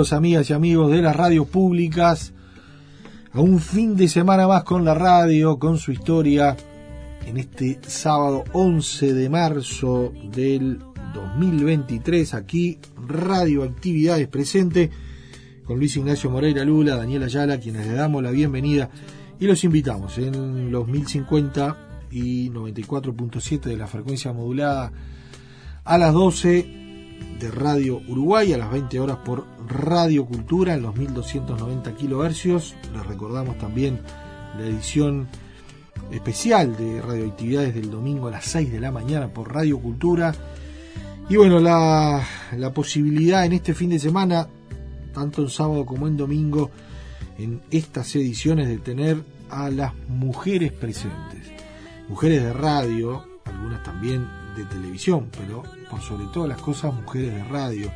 Amigas y amigos de las radios públicas a un fin de semana más con la radio, con su historia, en este sábado 11 de marzo del 2023, aquí Radioactividades presente con Luis Ignacio Moreira Lula, Daniela Ayala, quienes le damos la bienvenida y los invitamos en los 1050 y 94.7 de la frecuencia modulada a las 12 de Radio Uruguay a las 20 horas por Radio Cultura en los 1290 kilohercios. Les recordamos también la edición especial de radioactividades del domingo a las 6 de la mañana por Radio Cultura. Y bueno, la, la posibilidad en este fin de semana, tanto en sábado como en domingo, en estas ediciones de tener a las mujeres presentes. Mujeres de radio, algunas también de televisión, pero por sobre todas las cosas mujeres de radio,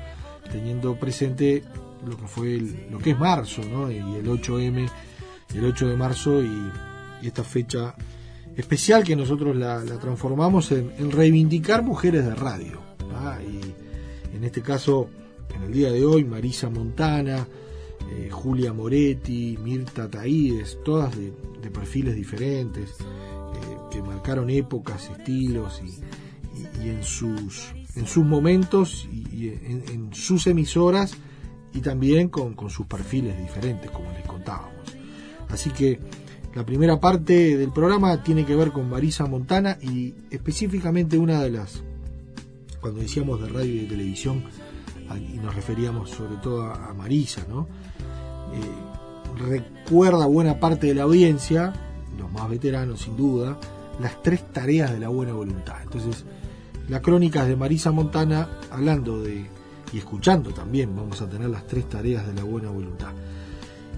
teniendo presente lo que fue el- lo que es marzo, ¿no? Y el 8M, el 8 de marzo y, esta fecha especial que nosotros la, la transformamos en, reivindicar mujeres de radio. Y en este caso, en el día de hoy, Marisa Montana, eh, Julia Moretti, Mirta Taídes, todas de, de perfiles diferentes, eh, que marcaron épocas, estilos y, y- en sus en sus momentos y, en, sus emisoras y también con, con sus perfiles diferentes, como les contábamos. Así que la primera parte del programa tiene que ver con Marisa Montana y específicamente una de las, cuando decíamos de radio y de televisión, y nos referíamos sobre todo a, a Marisa, ¿no? Eh, recuerda buena parte de la audiencia, los más veteranos sin duda, las tres tareas de la buena voluntad. Entonces, las crónicas de Marisa Montana, hablando de, y escuchando también, vamos a tener las tres tareas de la buena voluntad.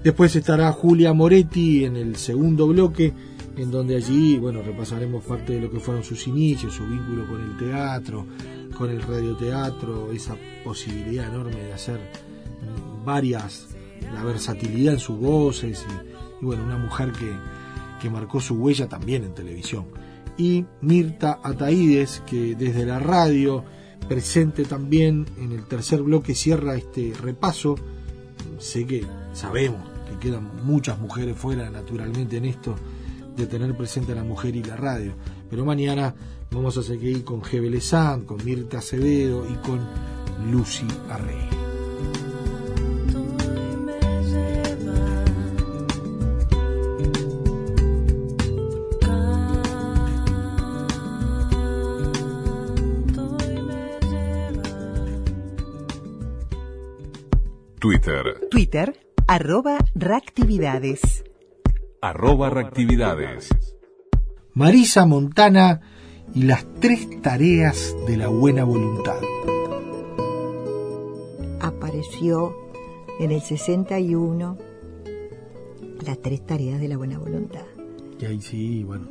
Después estará Julia Moretti en el segundo bloque, en donde allí, bueno, repasaremos parte de lo que fueron sus inicios, su vínculo con el teatro, con el radioteatro, esa posibilidad enorme de hacer varias, la versatilidad en sus voces y, y bueno, una mujer que, que marcó su huella también en televisión. Y Mirta Ataídes, que desde la radio, presente también en el tercer bloque, cierra este repaso. Sé que sabemos que quedan muchas mujeres fuera, naturalmente, en esto de tener presente a la mujer y la radio. Pero mañana vamos a seguir con Gebele San, con Mirta Acevedo y con Lucy Arrey. Twitter, Twitter, arroba reactividades. arroba reactividades. Marisa Montana y las tres tareas de la buena voluntad. apareció en el 61 las tres tareas de la buena voluntad. Y ahí sí, bueno.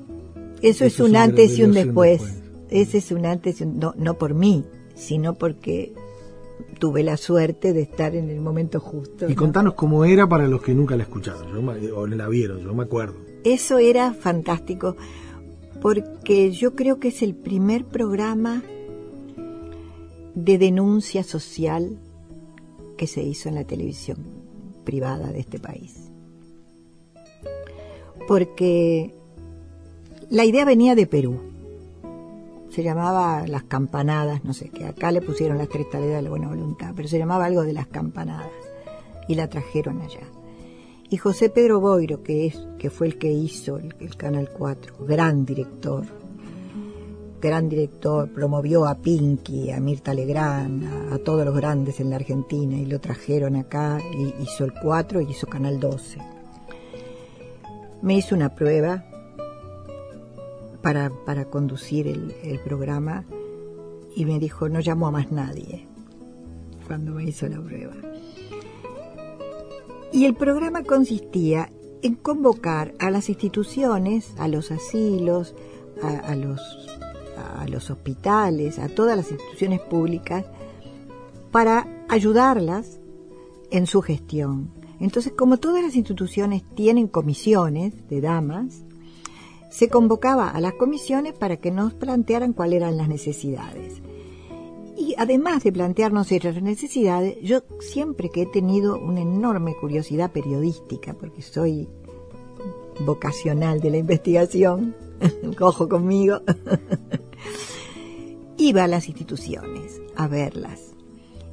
Eso, es Eso es un antes y un después. Ese es un antes y un, no, no por mí, sino porque tuve la suerte de estar en el momento justo. Y ¿no? contanos cómo era para los que nunca la escucharon, yo o la vieron, yo me acuerdo. Eso era fantástico, porque yo creo que es el primer programa de denuncia social que se hizo en la televisión privada de este país. Porque la idea venía de Perú. Se llamaba Las Campanadas, no sé, que acá le pusieron las tres tareas de la buena voluntad, pero se llamaba algo de Las Campanadas y la trajeron allá. Y José Pedro Boiro, que, es, que fue el que hizo el, el Canal 4, gran director, gran director, promovió a Pinky, a Mirta Legrand, a, a todos los grandes en la Argentina y lo trajeron acá, y hizo el 4 y hizo Canal 12. Me hizo una prueba para, para conducir el, programa y me dijo, no llamo a más nadie, cuando me hizo la prueba. Y el programa consistía en convocar a las instituciones, a los asilos, a los, a los hospitales, a todas las instituciones públicas, para ayudarlas en su gestión. Entonces, como todas las instituciones tienen comisiones de damas, se convocaba a las comisiones para que nos plantearan cuáles eran las necesidades. Y además de plantearnos esas necesidades, yo siempre que he tenido una enorme curiosidad periodística, porque soy vocacional de la investigación, ojo conmigo, iba a las instituciones a verlas.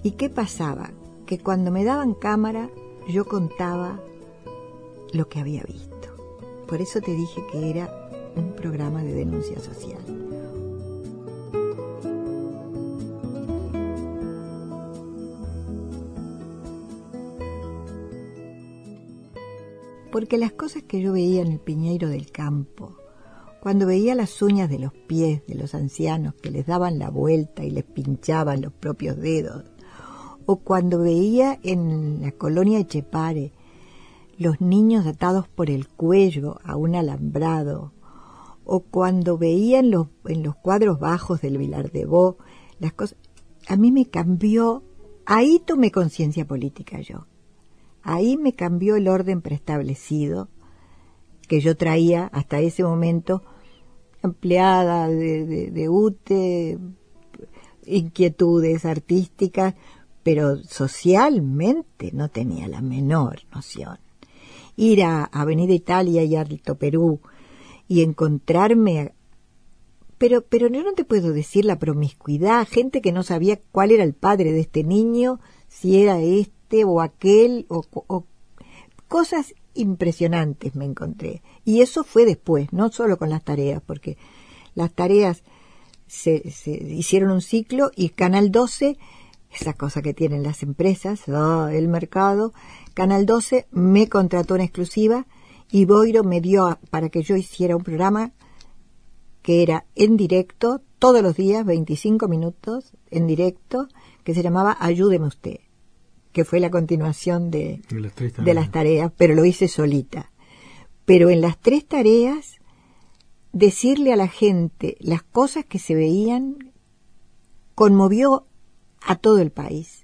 ¿Y qué pasaba? Que cuando me daban cámara, yo contaba lo que había visto. Por eso te dije que era un programa de denuncia social. Porque las cosas que yo veía en el piñeiro del campo, cuando veía las uñas de los pies de los ancianos que les daban la vuelta y les pinchaban los propios dedos, o cuando veía en la colonia de Chepare los niños atados por el cuello a un alambrado, o cuando veía en los, en los cuadros bajos del Vilar de Bo las cosas, a mí me cambió, ahí tomé conciencia política yo, ahí me cambió el orden preestablecido que yo traía hasta ese momento, empleada de, de, UTE, inquietudes artísticas, pero socialmente no tenía la menor noción. Ir a Avenida Italia y Alto Perú y encontrarme pero pero yo no te puedo decir la promiscuidad, gente que no sabía cuál era el padre de este niño, si era este o aquel o, o cosas impresionantes me encontré. Y eso fue después, no solo con las tareas, porque las tareas se, se hicieron un ciclo y Canal 12 esa cosa que tienen las empresas, oh, el mercado. Canal 12 me contrató en exclusiva y Boiro me dio a- para que yo hiciera un programa que era en directo, todos los días, 25 minutos en directo, que se llamaba Ayúdeme usted, que fue la continuación de, De las tres de las tareas, pero lo hice solita. Pero en las tres tareas, decirle a la gente las cosas que se veían conmovió a todo el país.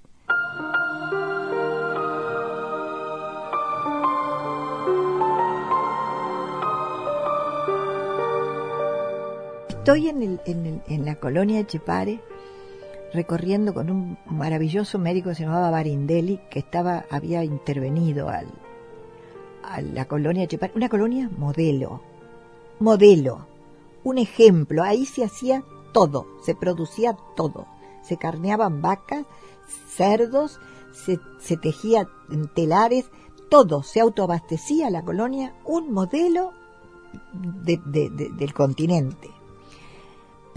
Estoy en, el- en el- en la colonia de Chepare recorriendo con un maravilloso médico que se llamaba Barindelli, que estaba, había intervenido al, a la colonia de Chepare, una colonia modelo, modelo, un ejemplo, ahí se hacía todo, se producía todo, se carneaban vacas, cerdos, se, se tejía telares, todo, se autoabastecía la colonia, un modelo de- de- de- del continente.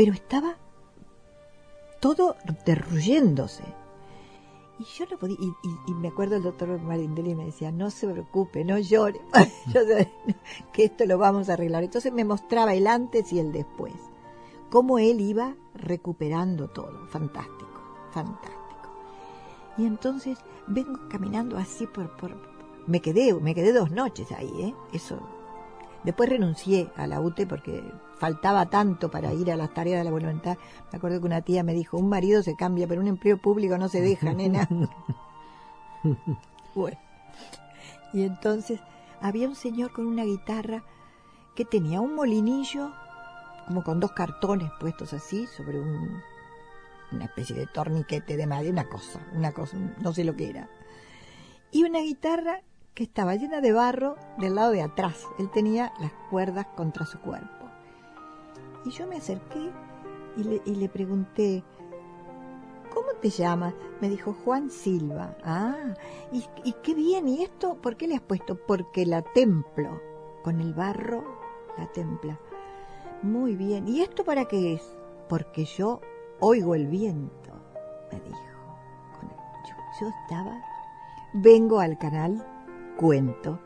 Pero estaba todo derruyéndose. Y yo no podía, y, me acuerdo el doctor Marindelli me decía, no se preocupe, no llore, que esto lo vamos a arreglar. Entonces me mostraba el antes y el después, cómo él iba recuperando todo, fantástico, fantástico. Y entonces vengo caminando así por, por me quedé, me quedé dos noches ahí, ¿eh? Eso. Después renuncié a la UTE porque faltaba tanto para ir a las tareas de la voluntad. Me acuerdo que una tía me dijo, un marido se cambia, pero un empleo público no se deja, nena. bueno. Y entonces había un señor con una guitarra que tenía un molinillo, como con dos cartones puestos así, sobre un, una especie de torniquete de madera, una cosa, una cosa, no sé lo que era. Y una guitarra que estaba llena de barro del lado de atrás. Él tenía las cuerdas contra su cuerpo. Y yo me acerqué y le, pregunté, ¿cómo te llamas? Me dijo Juan Silva. Ah, y, qué bien, ¿y esto por qué le has puesto? Porque la templo, con el barro la templa. Muy bien, ¿y esto para qué es? Porque yo oigo el viento, me dijo. Yo estaba, vengo al canal, cuento.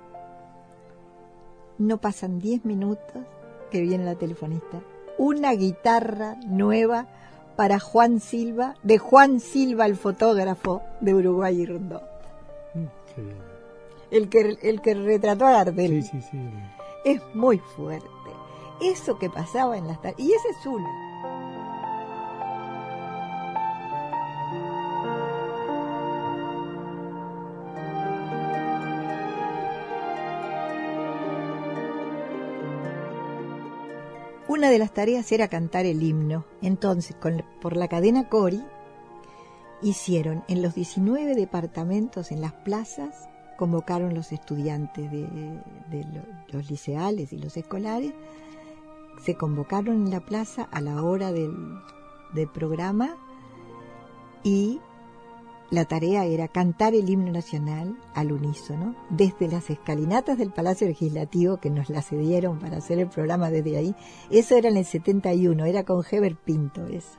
No pasan 10 minutos que viene la telefonista. Una guitarra nueva para Juan Silva, de Juan Silva, el fotógrafo de Uruguay y Rondón. El que, el que retrató a Gardel. Sí, sí, sí. Es muy fuerte. Eso que pasaba en las tardes. Y ese es uno. Una de las tareas era cantar el himno. Entonces, por la cadena Cori, hicieron en los 19 departamentos, en las plazas, convocaron los estudiantes de, de lo- los liceales y los escolares, se convocaron en la plaza a la hora del programa y la tarea era cantar el himno nacional al unísono, desde las escalinatas del Palacio Legislativo que nos la cedieron para hacer el programa desde ahí. Eso era en el 71, era con Heber Pinto eso.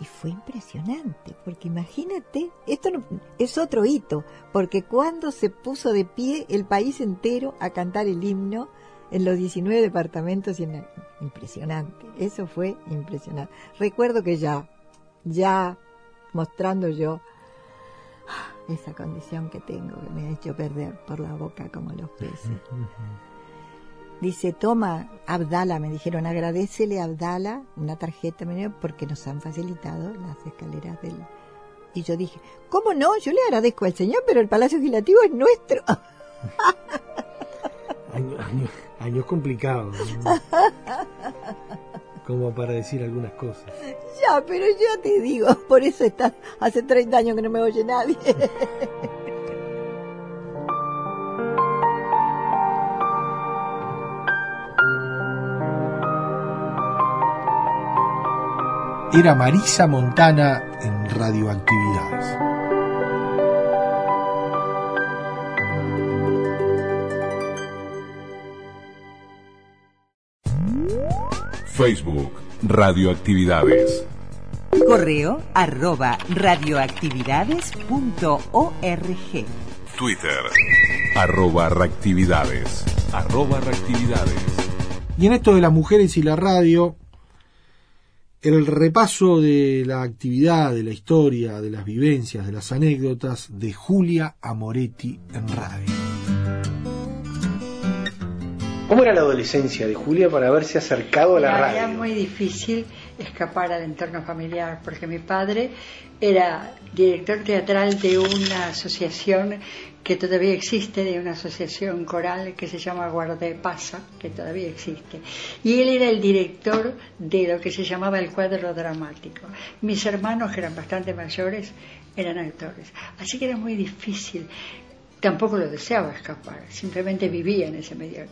Y fue impresionante, porque imagínate, esto no- es otro hito, porque cuando se puso de pie el país entero a cantar el himno en los 19 departamentos, impresionante, eso fue impresionante. Recuerdo que ya, ya mostrando yo esa condición que tengo, que me ha hecho perder por la boca como los peces. Dice, toma, Abdala, me dijeron, agradecele a Abdala una tarjeta porque nos han facilitado las escaleras del... Y yo dije, ¿cómo no? Yo le agradezco al Señor, pero el Palacio Legislativo es nuestro. Años, años, años complicados. ¿no? Como para decir algunas cosas. ya, pero yo te digo, por eso está, hace 30 años que no me oye nadie. Era Marisa Montana en Radioactividades. Facebook, Radioactividades. Correo arroba radioactividades.org. Twitter, arroba reactividades. Arroba reactividades. Y en esto de las mujeres y la radio, el repaso de la actividad, de la historia, de las vivencias, de las anécdotas de Julia Amoretti en radio. ¿Cómo era la adolescencia de Julia para haberse acercado a la Era- radio? Era muy difícil escapar al entorno familiar porque mi padre era director teatral de una asociación que todavía existe, de una asociación coral que se llama Guardepasa, que todavía existe. Y él era el director de lo que se llamaba el cuadro dramático. Mis hermanos, que eran bastante mayores, eran actores. Así que era muy difícil tampoco lo deseaba escapar, simplemente vivía en ese medio,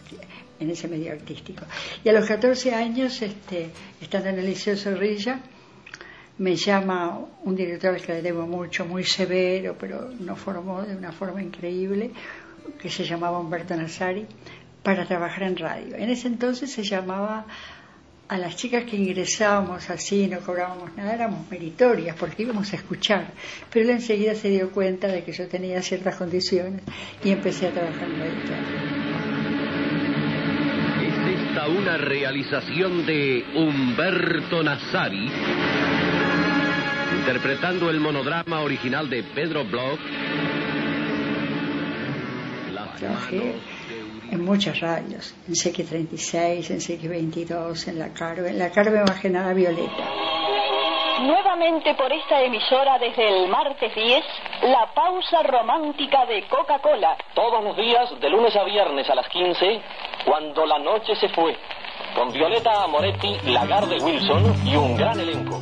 en ese medio artístico. Y a los 14 años, este, estando en el Liceo Zorrilla, me llama un director al que le debo mucho, muy severo, pero nos formó de una forma increíble, que se llamaba Humberto Nazari, para trabajar en radio. En ese entonces se llamaba a las chicas que ingresábamos así, no cobrábamos nada, éramos meritorias porque íbamos a escuchar. Pero él enseguida se dio cuenta de que yo tenía ciertas condiciones y empecé a trabajar en radio. Es una realización de Humberto Nazari, interpretando el monodrama original de Pedro Bloch. Trabajé en muchas radios, en CX36, en CX22, en la Carve, en la Carve más que nada Violeta. Nuevamente por esta emisora desde el martes 10, la pausa romántica de Coca-Cola. Todos los días, de lunes a viernes a las 15, cuando la noche se fue, con Violeta Amoretti, Lagarde Wilson y un gran elenco.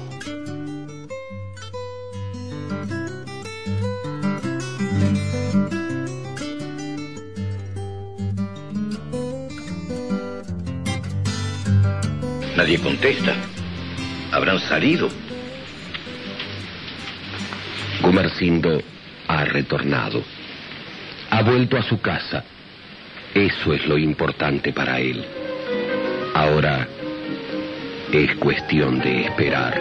Nadie contesta. habrán salido. Gumersindo ha retornado. Ha vuelto a su casa. Eso es lo importante para él. Ahora es cuestión de esperar.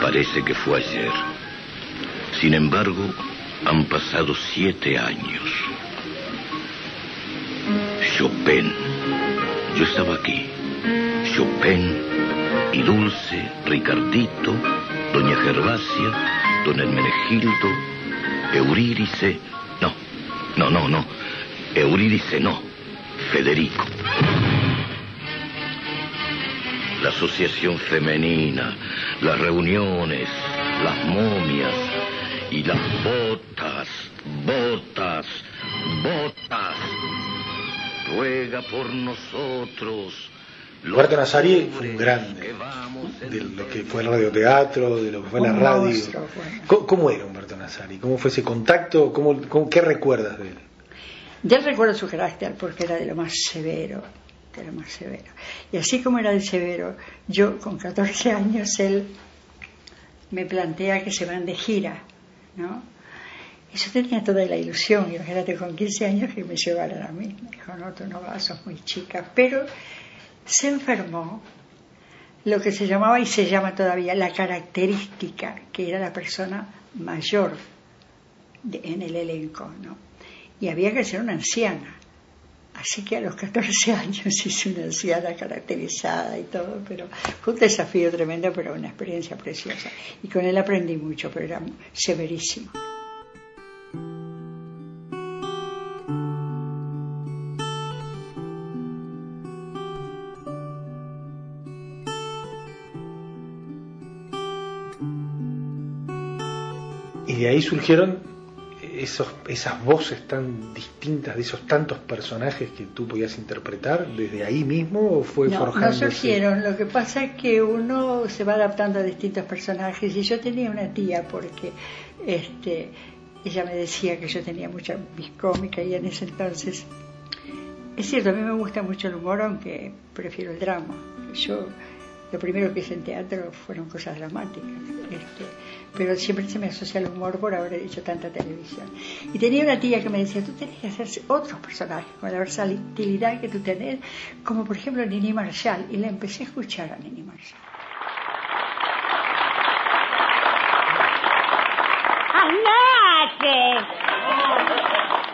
Parece que fue ayer. Sin embargo, han pasado siete años. Chopin. Yo estaba aquí. Chopin y Dulce, Ricardito, Doña Gervasia, Don Hermenegildo, Eurídice. No, no, no, no. Eurídice no. Federico. La asociación femenina, las reuniones, las momias y las botas, botas, botas. Ruega por nosotros. Roberto Nazari fue un grande de lo que fue el radioteatro, de lo que fue la radio. monstruo. ¿Cómo, cómo era Humberto Nazari? ¿Cómo fue ese contacto? ¿Cómo, cómo- ¿Qué recuerdas de él? Yo recuerdo su carácter porque era de lo más severo, de lo más severo. Y así como era de severo, yo con 14 años él me plantea que se van de gira, ¿no? Y yo tenía toda la ilusión, imagínate con 15 años que me llevaran a mí. Me dijo, no, tú no vas, sos muy chica. Pero se enfermó lo que se llamaba y se llama todavía la característica, que era la persona mayor de- en el elenco, ¿no? Y había que ser una anciana. Así que a los 14 años hice una anciana caracterizada y todo, pero fue un desafío tremendo, pero una experiencia preciosa. Y con él aprendí mucho, pero era severísimo. Y de ahí surgieron esos, esas voces tan distintas de esos tantos personajes que tú podías interpretar desde ahí mismo o fue No, no forjándose? surgieron. Lo que pasa es que uno se va adaptando a distintos personajes. Y yo tenía una tía porque este, ella me decía que yo tenía mucha cómica y en ese entonces. Es cierto, a mí me gusta mucho el humor, aunque prefiero el drama. Yo lo primero que hice en teatro fueron cosas dramáticas. este, pero siempre se me asocia al humor por haber hecho tanta televisión. Y tenía una tía que me decía, tú tenés que hacer otros personajes con la versatilidad que tú tenés, como por ejemplo Nini Marshall. Y la empecé a escuchar a Nini Marshall. ¡Andate!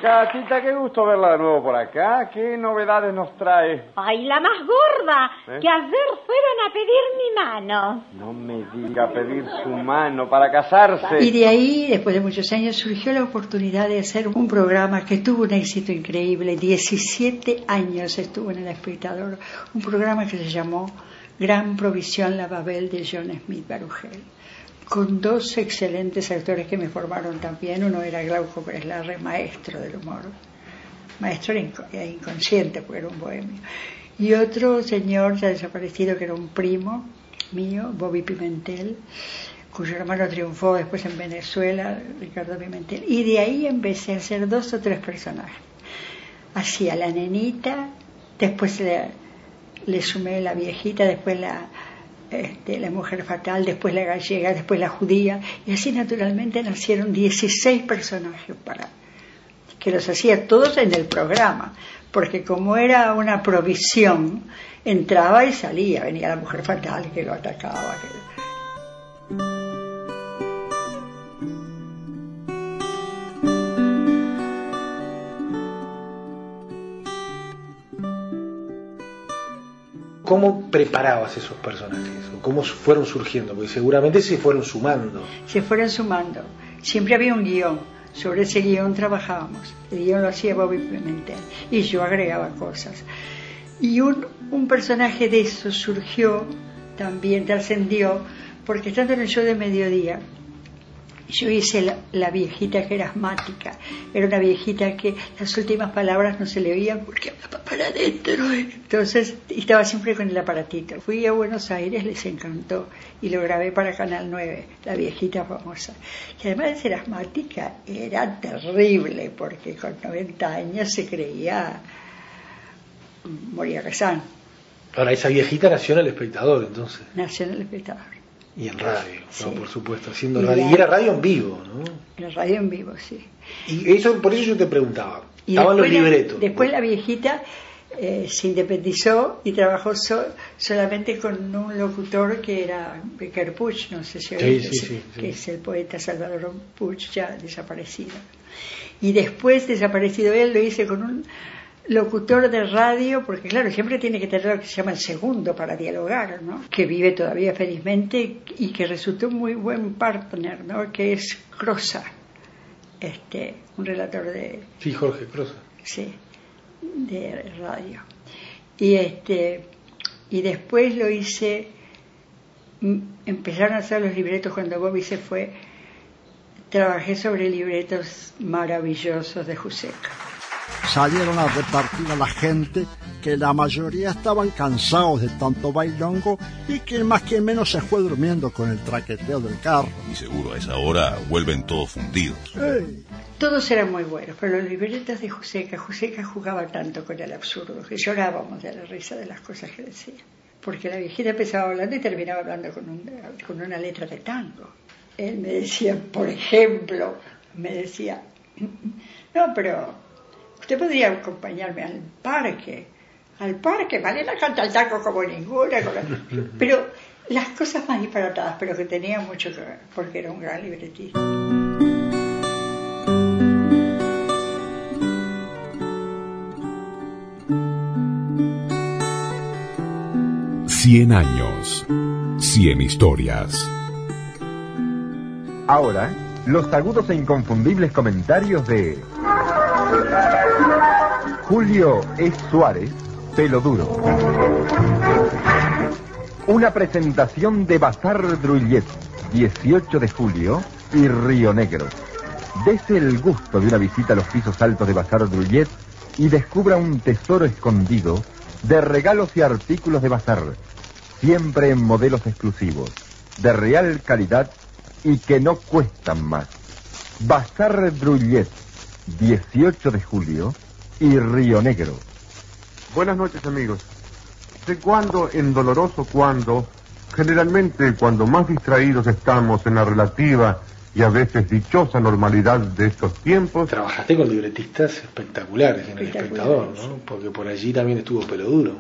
Gatita, qué gusto verla de nuevo por acá. ¿Qué novedades nos trae? ¡Ay, la más gorda! ¿Eh? Que ayer fueron a pedir mi mano. No me diga pedir su mano para casarse. Y de ahí, después de muchos años, surgió la oportunidad de hacer un programa que tuvo un éxito increíble. 17 años estuvo en El Espectador, un programa que se llamó Gran Provisión La Babel de John Smith Barugel, con dos excelentes actores que me formaron también. Uno era Glauco Breslarre, maestro del humor, maestro e inconsciente, porque era un bohemio. Y otro señor ya desaparecido que era un primo mío, Bobby Pimentel, cuyo hermano triunfó después en Venezuela, Ricardo Pimentel. Y de ahí empecé a hacer dos o tres personajes. Hacía la nenita, después le sumé la viejita, después la, este, la mujer fatal, después la gallega, después la judía, y así naturalmente nacieron 16 personajes para que los hacía todos en el programa, porque como era una provisión, entraba y salía, venía la mujer fatal que lo atacaba. ¿Cómo preparabas esos personajes? ¿O ¿Cómo fueron surgiendo? Porque seguramente se fueron sumando. se fueron sumando. Siempre había un guion, sobre ese guion trabajábamos. El guion lo hacía Bobby Pimentel y yo agregaba cosas. Y un, un personaje de eso surgió, también trascendió, porque estando en el show de mediodía, yo hice la, la viejita que era asmática. Era una viejita que las últimas palabras no se le oían porque hablaba para adentro. Entonces estaba siempre con el aparatito. Fui a Buenos Aires, les encantó y lo grabé para Canal 9, la viejita famosa. Y además de ser asmática, era terrible porque con 90 años se creía Moria Kazán, Ahora, esa viejita nació en El Espectador, entonces. nació en el espectador. Y en radio, Sí. ¿no? por supuesto, haciendo Y radio. la- Y era radio en vivo, ¿no? En la radio en vivo, sí. Y eso, por eso yo te preguntaba. Y Estaban los después la- libretos. Después la viejita eh, se independizó y trabajó so- solamente con un locutor que era Becker Puch, no sé si Sí, oíste, sí, sí, sí. que es el poeta Salvador Puch, ya desaparecido. Y después, desaparecido él, lo hice con un locutor de radio, porque claro, siempre tiene que tener lo que se llama el segundo para dialogar, ¿no? Que vive todavía felizmente y que resultó un muy buen partner, ¿no? Que es Crosa, este, un relator de, Sí, Jorge Crosa. sí, de radio. Y este y después lo hice mm, empezaron a hacer los libretos cuando Bobby se fue. Trabajé sobre libretos maravillosos de Juseca. Salieron a repartir a la gente que la mayoría estaban cansados de tanto bailongo y que más que menos se fue durmiendo con el traqueteo del carro. Y seguro a esa hora vuelven todos fundidos. Todos eran muy buenos, pero los libretos de Juseca, Juseca jugaba tanto con el absurdo que llorábamos de la risa de las cosas que decía. Porque la viejita empezaba hablando y terminaba hablando con, un- con una letra de tango. Él me decía, por ejemplo, me decía, no, pero usted podría acompañarme al parque. Al parque, Malena canta el tango como ninguna. con la- Pero las cosas más disparatadas, pero que tenía mucho que ver, porque era un gran libretista. 100 años. 100 historias. Ahora, los agudos e inconfundibles comentarios de Julio E. Suárez, pelo duro. Una presentación de Bazar Drullet, 18 de julio y Río Negro. Dese el gusto de una visita a los pisos altos de Bazar Drullet y descubra un tesoro escondido de regalos y artículos de bazar, siempre en modelos exclusivos, de real calidad y que no cuestan más. Bazar Drullet, 18 de julio y Río Negro. Buenas noches amigos. ¿De cuándo en doloroso cuándo? Generalmente cuando más distraídos estamos en la relativa y a veces dichosa normalidad de estos tiempos. Trabajaste con libretistas espectaculares en el espectador, ¿no? Porque por allí también estuvo pelo duro.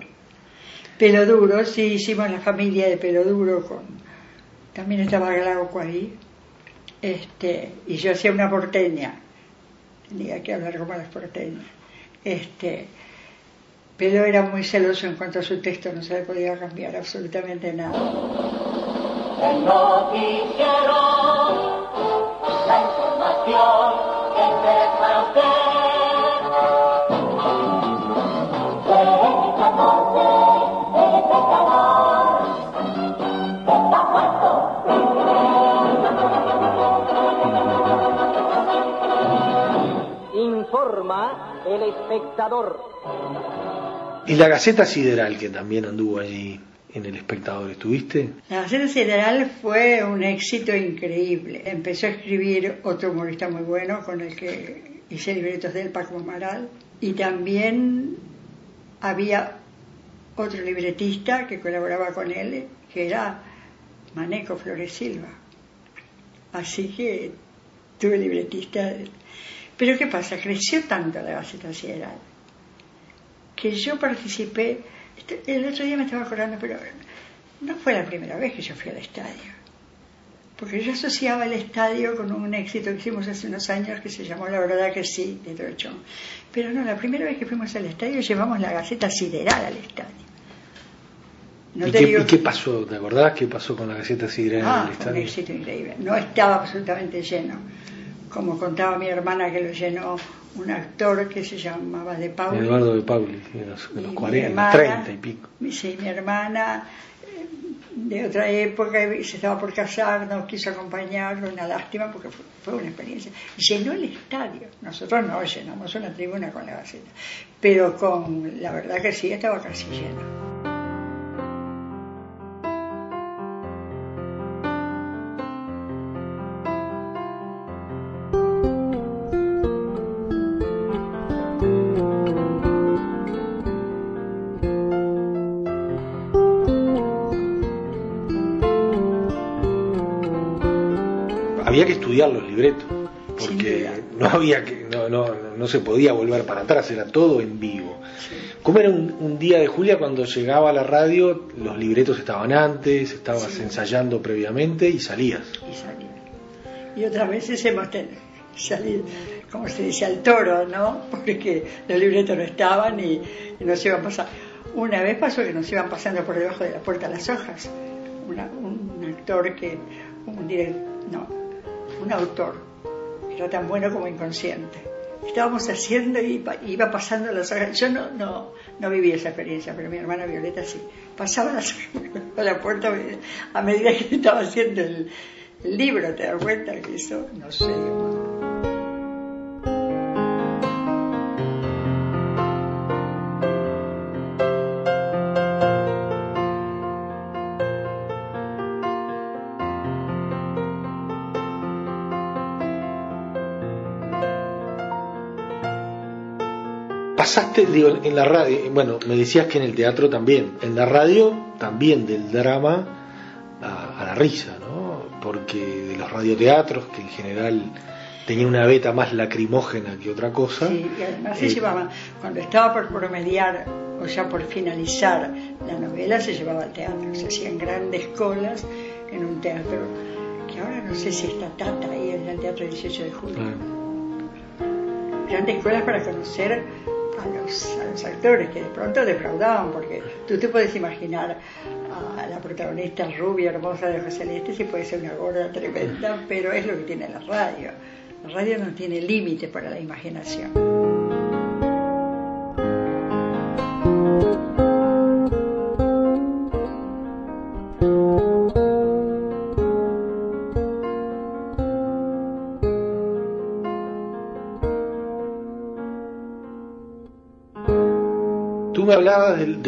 Pelo Duro, sí, hicimos la familia de Pelo Duro con... También estaba Glauco ahí. Este, y yo hacía una porteña. Tenía que hablar como las porteñas. Este, Pelo era muy celoso en cuanto a su texto, no se le podía cambiar absolutamente nada. El la información que para usted. El espectador. Y la Gaceta Sideral, que también anduvo allí en el espectador, ¿estuviste? La Gaceta Sideral fue un éxito increíble. Empezó a escribir otro humorista muy bueno con el que hice libretos de él, Paco Amaral. Y también había otro libretista que colaboraba con él, que era Maneco Flores Silva. Así que tuve libretista. Pero ¿qué pasa? Creció tanto la Gaceta Sideral que yo participé. este- El otro día me estaba acordando, pero no fue la primera vez que yo fui al estadio. Porque yo asociaba el estadio con un éxito que hicimos hace unos años que se llamó La verdad que sí, de Trochón. Pero no, la primera vez que fuimos al estadio llevamos la Gaceta Sideral al estadio. No ¿Y, qué, digo y qué pasó? ¿Te acordás qué pasó con la Gaceta Sideral en Ah, el fue un estadio? éxito increíble. No estaba absolutamente lleno. Como contaba mi hermana que lo llenó un actor que se llamaba De Pauli. Eduardo de Pauli, de los, de los Y mi 40, hermana- 30 y pico. Sí, mi hermana eh, de otra época se estaba por casar, nos quiso acompañarlo, una lástima porque fue, fue una experiencia. Llenó el estadio, nosotros no llenamos una tribuna con la gaceta, pero con la verdad que sí estaba casi lleno. Libretos, porque no había que, no, no, no se podía volver para atrás, era todo en vivo. ¿Cómo era un, un día de Julia cuando llegaba a la radio? Los libretos estaban antes, estabas ensayando previamente y salías. Y salí. Y otras veces hemos tenido salir, como se dice, al toro, ¿no? Porque los libretos no estaban y, y nos iban pasando. Una vez pasó que nos iban pasando por debajo de la puerta las hojas. Una- un actor que, un direct- no, un autor, era tan bueno como inconsciente. Estábamos haciendo y iba, pasando las hojas. Yo no, no, no viví esa experiencia, pero mi hermana Violeta sí. Pasaba las a la puerta a medida que estaba haciendo el, el libro, te das cuenta que eso, no sé. Pasaste, digo, en la radio, bueno, me decías que en el teatro también, en la radio también del drama a, a la risa, ¿no? Porque de los radioteatros, que en general tenía una beta más lacrimógena que otra cosa, Sí, y además se eh, llevaba, cuando estaba por promediar, o ya por finalizar la novela, se llevaba al teatro, se hacían grandes colas en un teatro, que ahora no sé si está Tata ahí en el Teatro 18 de Julio. Grandes colas para conocer a los, actores que de pronto defraudaban, porque tú te puedes imaginar a la protagonista rubia, hermosa de José Celeste, si puede ser una gorda tremenda, pero es lo que tiene la radio. La radio no tiene límite para la imaginación.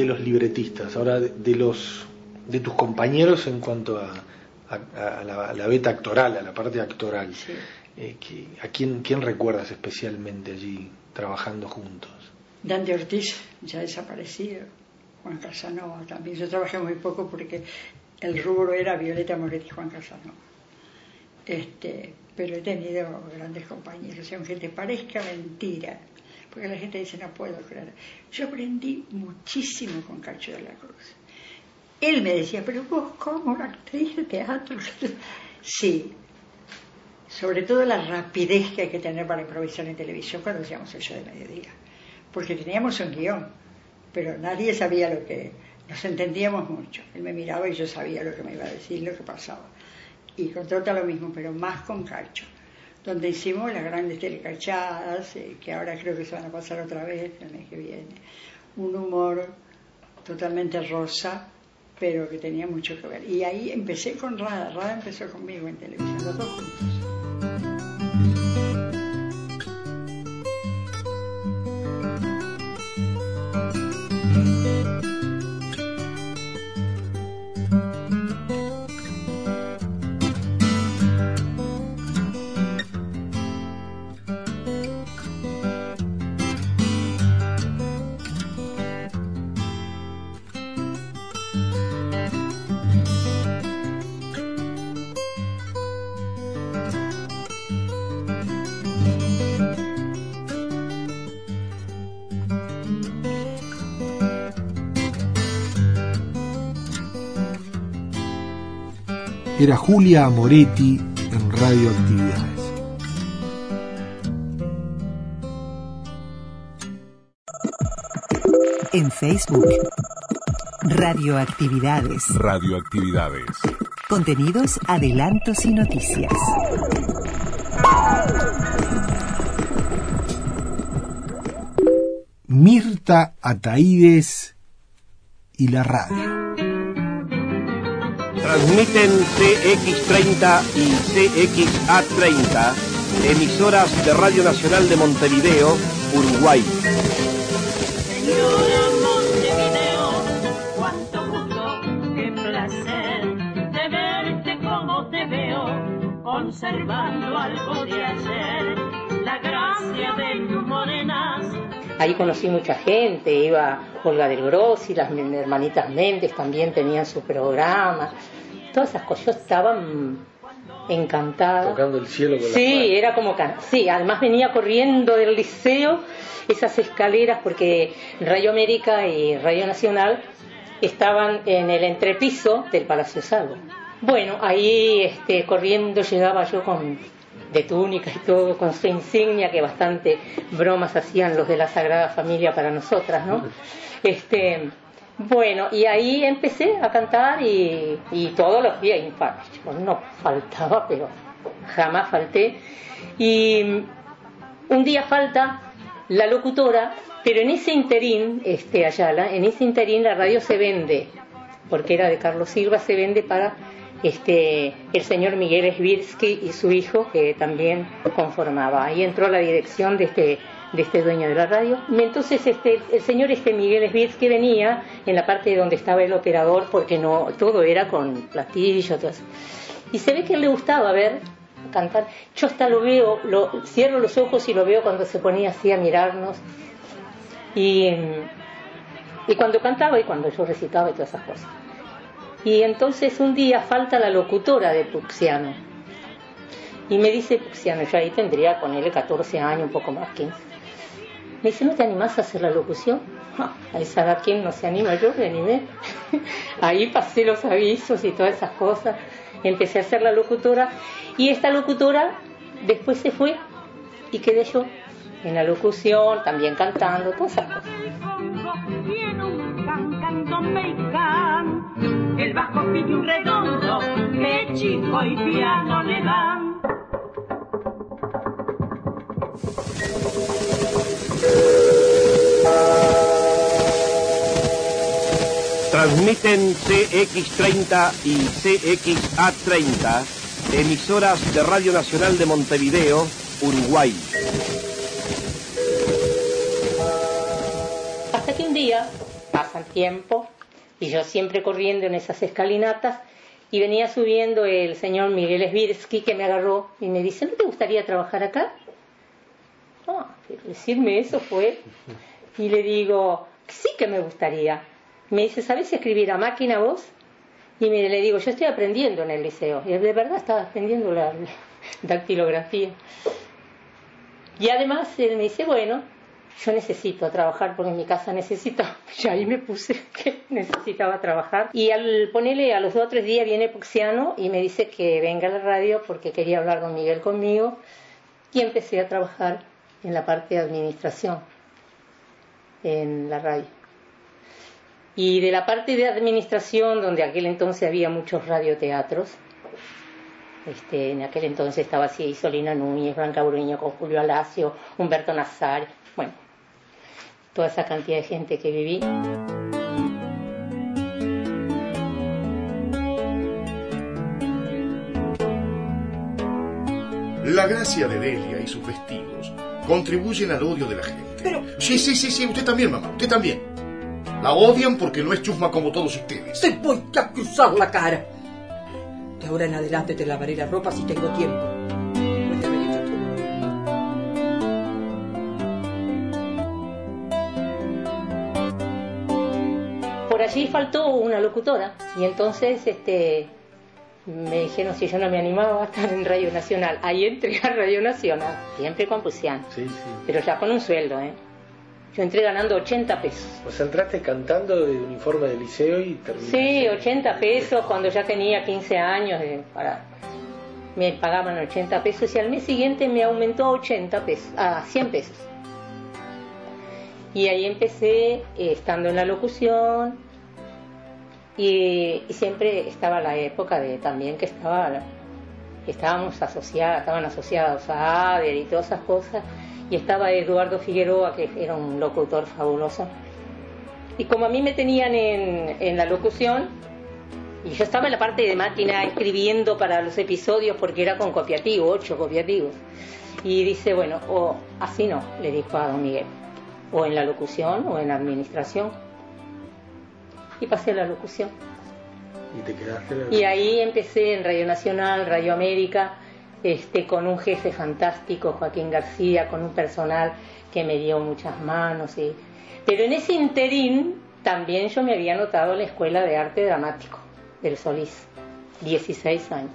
Los libretistas, ahora de, de los de tus compañeros en cuanto a, a- a la, a la beta actoral, a la parte actoral. Eh, que- ¿A quién, quién recuerdas especialmente allí trabajando juntos? Dante Ortiz ya desaparecido, Juan Casanova también. Yo trabajé muy poco porque el rubro era Violeta Moretti y Juan Casanova. Este, pero he tenido grandes compañeros, y aunque te parezca mentira, porque la gente dice no puedo creer. Yo aprendí muchísimo con Cacho de la Cruz. Él me decía, pero vos como una actriz de teatro. Sí, sobre todo la rapidez que hay que tener para improvisar en televisión cuando hacíamos el show de mediodía. Porque teníamos un guion, pero nadie sabía lo que... Nos entendíamos mucho. Él me miraba y yo sabía lo que me iba a decir, lo que pasaba. Y con Trota lo mismo, pero más con Cacho, donde hicimos las grandes telecachadas, eh, que ahora creo que se van a pasar otra vez el mes que viene. Un humor totalmente rosa, pero que tenía mucho que ver. Y ahí empecé con Rada, Rada empezó conmigo en televisión, los dos juntos. Era Julia Moretti en Radioactividades. En Facebook. Radioactividades. Radioactividades. Contenidos, adelantos y noticias. Mirta Ataídes y la radio. Transmiten CX30 y CXA30, emisoras de Radio Nacional de Montevideo, Uruguay. Señora Montevideo, cuánto gusto, qué placer de verte como te veo, conservando algo de ayer, la gracia de tus morenas. Ahí conocí mucha gente, iba Olga del Grossi, las hermanitas Méndez también tenían su programa, todas esas cosas. Yo estaba encantada. Tocando el cielo con Sí, era como can- sí, además venía corriendo del liceo esas escaleras porque Radio América y Radio Nacional estaban en el entrepiso del Palacio Salvo. Bueno, ahí este, corriendo llegaba yo con de túnica y todo, con su insignia, que bastante bromas hacían los de la Sagrada Familia para nosotras, ¿no? Este, bueno, y ahí empecé a cantar y, todos los días, no faltaba, pero jamás falté. Y un día falta la locutora, pero en ese interín, este Ayala, en ese interín la radio se vende, porque era de Carlos Silva, se vende para este el señor Miguel Esbirsky y su hijo, que también conformaba. Ahí entró la dirección de este de este dueño de la radio. Entonces este el señor este Miguel Esbirsky venía en la parte donde estaba el operador, porque no todo era con platillo, todo eso. Y se ve que le gustaba ver cantar. Yo hasta lo veo, lo, cierro los ojos y lo veo cuando se ponía así a mirarnos. Y, y cuando cantaba y cuando yo recitaba y todas esas cosas. Y entonces un día falta la locutora de Puxiano. Y me dice Puxiano, yo ahí tendría con él 14 años, un poco más, 15. Me dice, ¿no te animás a hacer la locución? Ah, a esa ¿quién no se anima? Yo me animé. Ahí pasé los avisos y todas esas cosas. Empecé a hacer la locutora. Y esta locutora después se fue y quedé yo en la locución, también cantando, todas esas cosas. El bajo pide un redondo que chico y piano le dan. Transmiten CX30 y CXA30, emisoras de Radio Nacional de Montevideo, Uruguay. Hasta que un día pasa el tiempo y yo siempre corriendo en esas escalinatas y venía subiendo el señor Miguel Esbirsky que me agarró y me dice, ¿no te gustaría trabajar acá? Ah, pero decirme eso fue y le digo, sí que me gustaría. Me dice, ¿sabes escribir a máquina vos? Y me, le digo, yo estoy aprendiendo en el liceo. Y de verdad estaba aprendiendo la dactilografía. Y además él me dice, bueno, yo necesito trabajar porque en mi casa necesito. Y ahí me puse que necesitaba trabajar. Y al ponerle a los dos o tres días viene Puxiano y me dice que venga a la radio porque quería hablar con Miguel conmigo. Y empecé a trabajar en la parte de administración en la radio. Y de la parte de administración, donde aquel entonces había muchos radioteatros, este, en aquel entonces estaba así Isolina Núñez, Blanca Bruño, con Julio Alacio, Humberto Nazar, bueno, toda esa cantidad de gente que viví. La gracia de Delia y sus vestidos contribuyen al odio de la gente. Pero- Sí, sí, sí, sí, usted también, mamá, usted también. La odian porque no es chusma como todos ustedes. Te voy a cruzar la cara. De ahora en adelante te lavaré la ropa si tengo tiempo. Haber hecho todo. Por allí faltó una locutora y entonces este, me dijeron si yo no me animaba a estar en Radio Nacional. Ahí entré a Radio Nacional, siempre con Pusiano, Sí, sí. pero ya con un sueldo, ¿eh? Yo entré ganando 80 pesos. O sea, entraste cantando de uniforme de liceo y terminaste. Sí, 80 pesos cuando ya tenía 15 años. de- para, me pagaban 80 pesos y al mes siguiente me aumentó a 80 pesos, a 100 pesos. Y ahí empecé eh, estando en la locución y, y siempre estaba la época de también que estaba estábamos asociados, estaban asociados a ADER y todas esas cosas y estaba Eduardo Figueroa que era un locutor fabuloso y como a mí me tenían en, en la locución, y yo estaba en la parte de máquina escribiendo para los episodios porque era con copiativo, ocho copiativos. Y dice, bueno, o así no, le dijo a don Miguel, o en la locución o en la administración. Y pasé a la locución. Y te quedaste en la- Y ahí empecé en Radio Nacional, Radio América, este, con un jefe fantástico, Joaquín García, con un personal que me dio muchas manos. Y... Pero en ese interín también yo me había anotado en la Escuela de Arte Dramático del Solís, 16 años.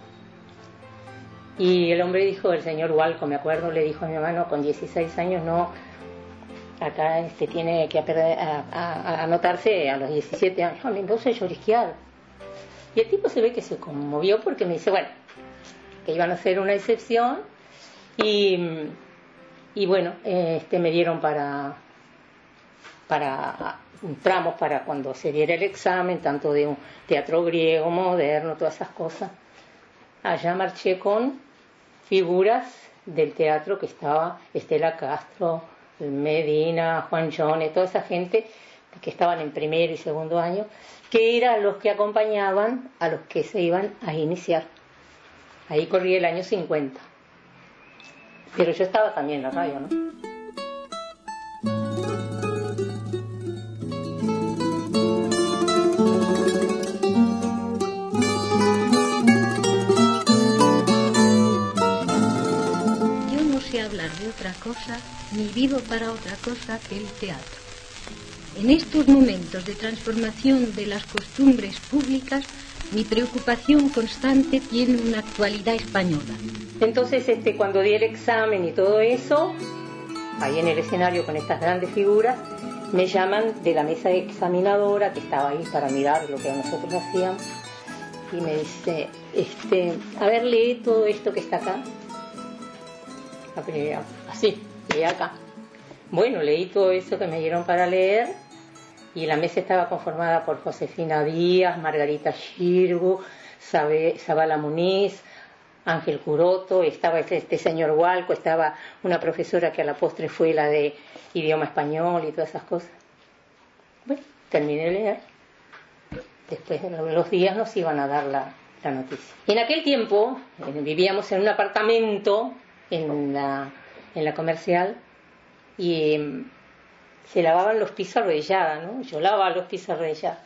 Y el hombre dijo, el señor Walco, me acuerdo, le dijo a mi hermano, con 16 años no, acá este tiene que aprender a, a- a anotarse a los 17 años. A mí vos sos llorisquear. Y el tipo se ve que se conmovió porque me dice, bueno, que iban a hacer una excepción y, y bueno, este me dieron para para tramos para cuando se diera el examen, tanto de un teatro griego, moderno, todas esas cosas. Allá marché con figuras del teatro que estaba Estela Castro, Medina, Juan Jones, toda esa gente que estaban en primer y segundo año, que eran los que acompañaban a los que se iban a iniciar. Ahí corría el año 50. Pero yo estaba también en la radio, ¿no? Yo no sé hablar de otra cosa, ni vivo para otra cosa que el teatro. En estos momentos de transformación de las costumbres públicas, mi preocupación constante tiene una actualidad española. Entonces, este, cuando di el examen y todo eso, ahí en el escenario con estas grandes figuras, me llaman de la mesa examinadora que estaba ahí para mirar lo que nosotros hacíamos y me dice, este, a ver, lee todo esto que está acá. Así, lee acá. Bueno, leí todo eso que me dieron para leer y la mesa estaba conformada por Josefina Díaz, Margarita Shirgu, Zabala Muniz, Ángel Curoto, estaba este, este señor Walco, estaba una profesora que a la postre fue la de idioma español y todas esas cosas. Bueno, terminé de leer. Después de los días nos iban a dar la, la noticia. En aquel tiempo eh, vivíamos en un apartamento en la, en la comercial y em, se lavaban los pisos arrodillada, ¿no? Yo lavaba los pisos arrodillada.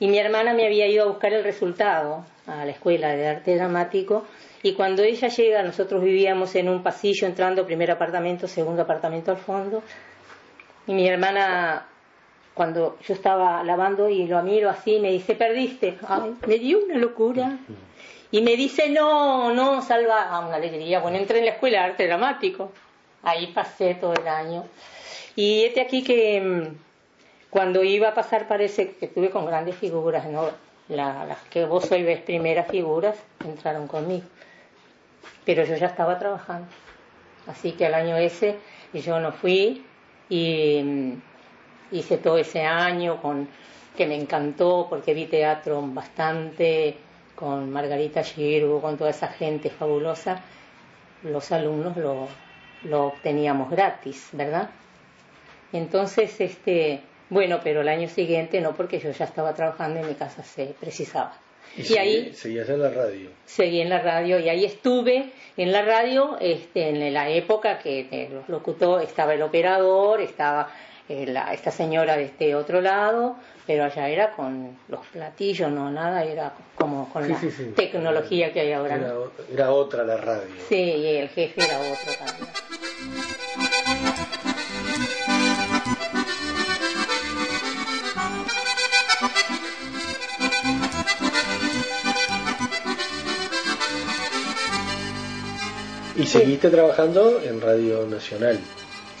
Y mi hermana me había ido a buscar el resultado a la escuela de arte dramático y cuando ella llega, nosotros vivíamos en un pasillo entrando primer apartamento, segundo apartamento al fondo y mi hermana cuando yo estaba lavando y lo miro así me dice, perdiste. Ay, me dio una locura. Y me dice, no, no, salva, ah, una alegría. Bueno, entré en la escuela de arte dramático. Ahí pasé todo el año. Y este aquí que mm, cuando iba a pasar parece que estuve con grandes figuras, ¿no? La- las que vos hoy ves primeras figuras entraron conmigo. Pero yo ya estaba trabajando. Así que al año ese yo no fui y mm, hice todo ese año con que me encantó porque vi teatro bastante con Margarita Girgu, con toda esa gente fabulosa. Los alumnos lo, lo obteníamos gratis, ¿verdad? Entonces, este, bueno, pero el año siguiente no, porque yo ya estaba trabajando y en mi casa se precisaba. Y, ahí Seguías en la radio. seguí en la radio y ahí estuve en la radio este, en la época que los locutores estaba el operador, estaba eh, la- esta señora de este otro lado, pero allá era con los platillos, no nada, era como con Sí, la sí, sí. tecnología que hay ahora. Era, era otra la radio. Sí, y el jefe era otro también. Y seguiste trabajando en Radio Nacional.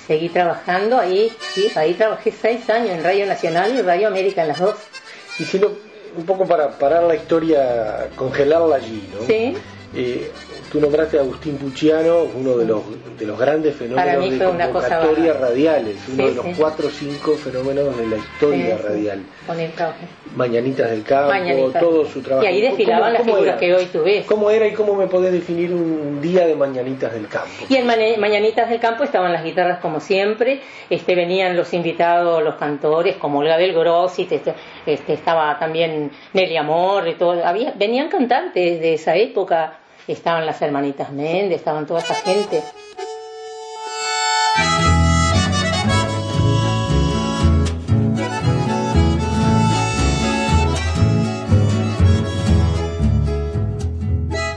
Seguí trabajando ahí, sí, ahí trabajé seis años en Radio Nacional y Radio América en las dos. Y si no, un poco para parar la historia, congelarla allí, ¿no? Sí. Eh, tú nombraste a Agustín Puchiano, uno de los, de los grandes fenómenos de convocatoria radiales, uno Sí, de los sí. cuatro o cinco fenómenos de la historia Sí, radial. Con el trabajo. Mañanitas del Campo, Mañanitas. todo su trabajo. Y ahí desfilaban las figuras que hoy tú ves. ¿Cómo era y cómo me podés definir un día de Mañanitas del Campo? Y en Mañanitas del Campo estaban las guitarras como siempre, este, venían los invitados, los cantores, como Olga del Grossi, este, este, estaba también Nelly Amor, de todo, había, venían cantantes de esa época, estaban las hermanitas Méndez, estaban toda esa gente.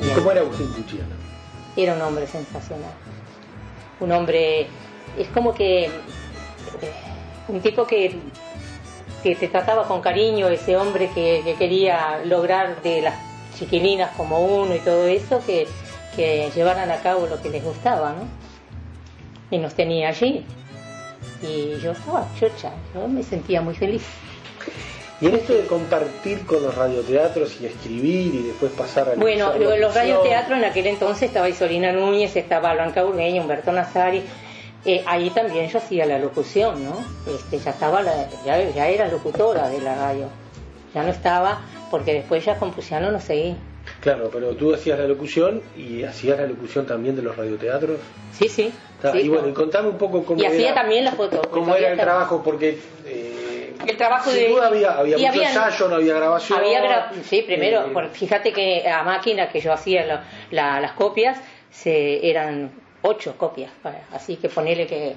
¿Y cómo era Agustín Puchiano? Era un hombre sensacional. Un hombre, es como que, eh, un tipo que, que te trataba con cariño, ese hombre que, que quería lograr de las chiquilinas como uno y todo eso, que, que llevaran a cabo lo que les gustaba, ¿no? Y nos tenía allí. Y yo estaba chocha, yo me sentía muy feliz. Y en esto de compartir con los radioteatros y escribir y después pasar a Bueno, los locución. radioteatros en aquel entonces estaba Isolina Núñez, estaba Blanca Urmeña, Humberto Nazari. Eh, ahí también yo hacía la locución, ¿no? Este, ya estaba, la- ya, ya era locutora de la radio. Ya no estaba, porque después ya con Puciano no seguí. Claro, pero tú hacías la locución y hacías la locución también de los radioteatros. Sí, sí. Está, sí, y bueno, no. y contame un poco cómo Y hacía era, también la foto. cómo era el trabajo, porque eh, El trabajo sin de... duda había, había mucho ensayo, no había grabación. Había gra- sí, primero, Eh, por- fíjate que a máquina que yo hacía la- la- las copias, se, eran ocho copias, para- así que ponele que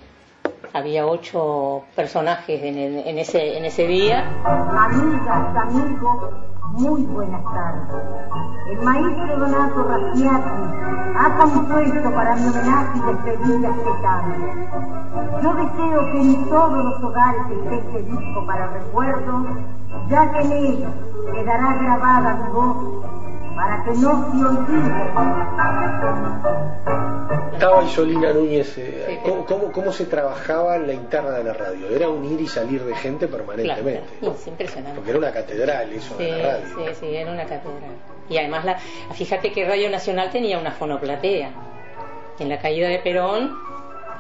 había ocho personajes en, el- en ese, en ese día. Amigas, amigos, muy buenas tardes. El maestro Donato Raciati ha compuesto para mi homenaje y despedida este. Yo deseo que en todos los hogares esté este disco para recuerdo, ya que en él quedará grabada mi voz para que no se olvide. Estaba Isolina Núñez, eh, ¿cómo, cómo, cómo se trabajaba en la interna de la radio? Era un ir y salir de gente Claro, permanentemente. Es impresionante. Porque era una catedral eso Sí, de la radio. sí, sí, era una catedral. Y además, la, fíjate que Radio Nacional tenía una fonoplatea. En la caída de Perón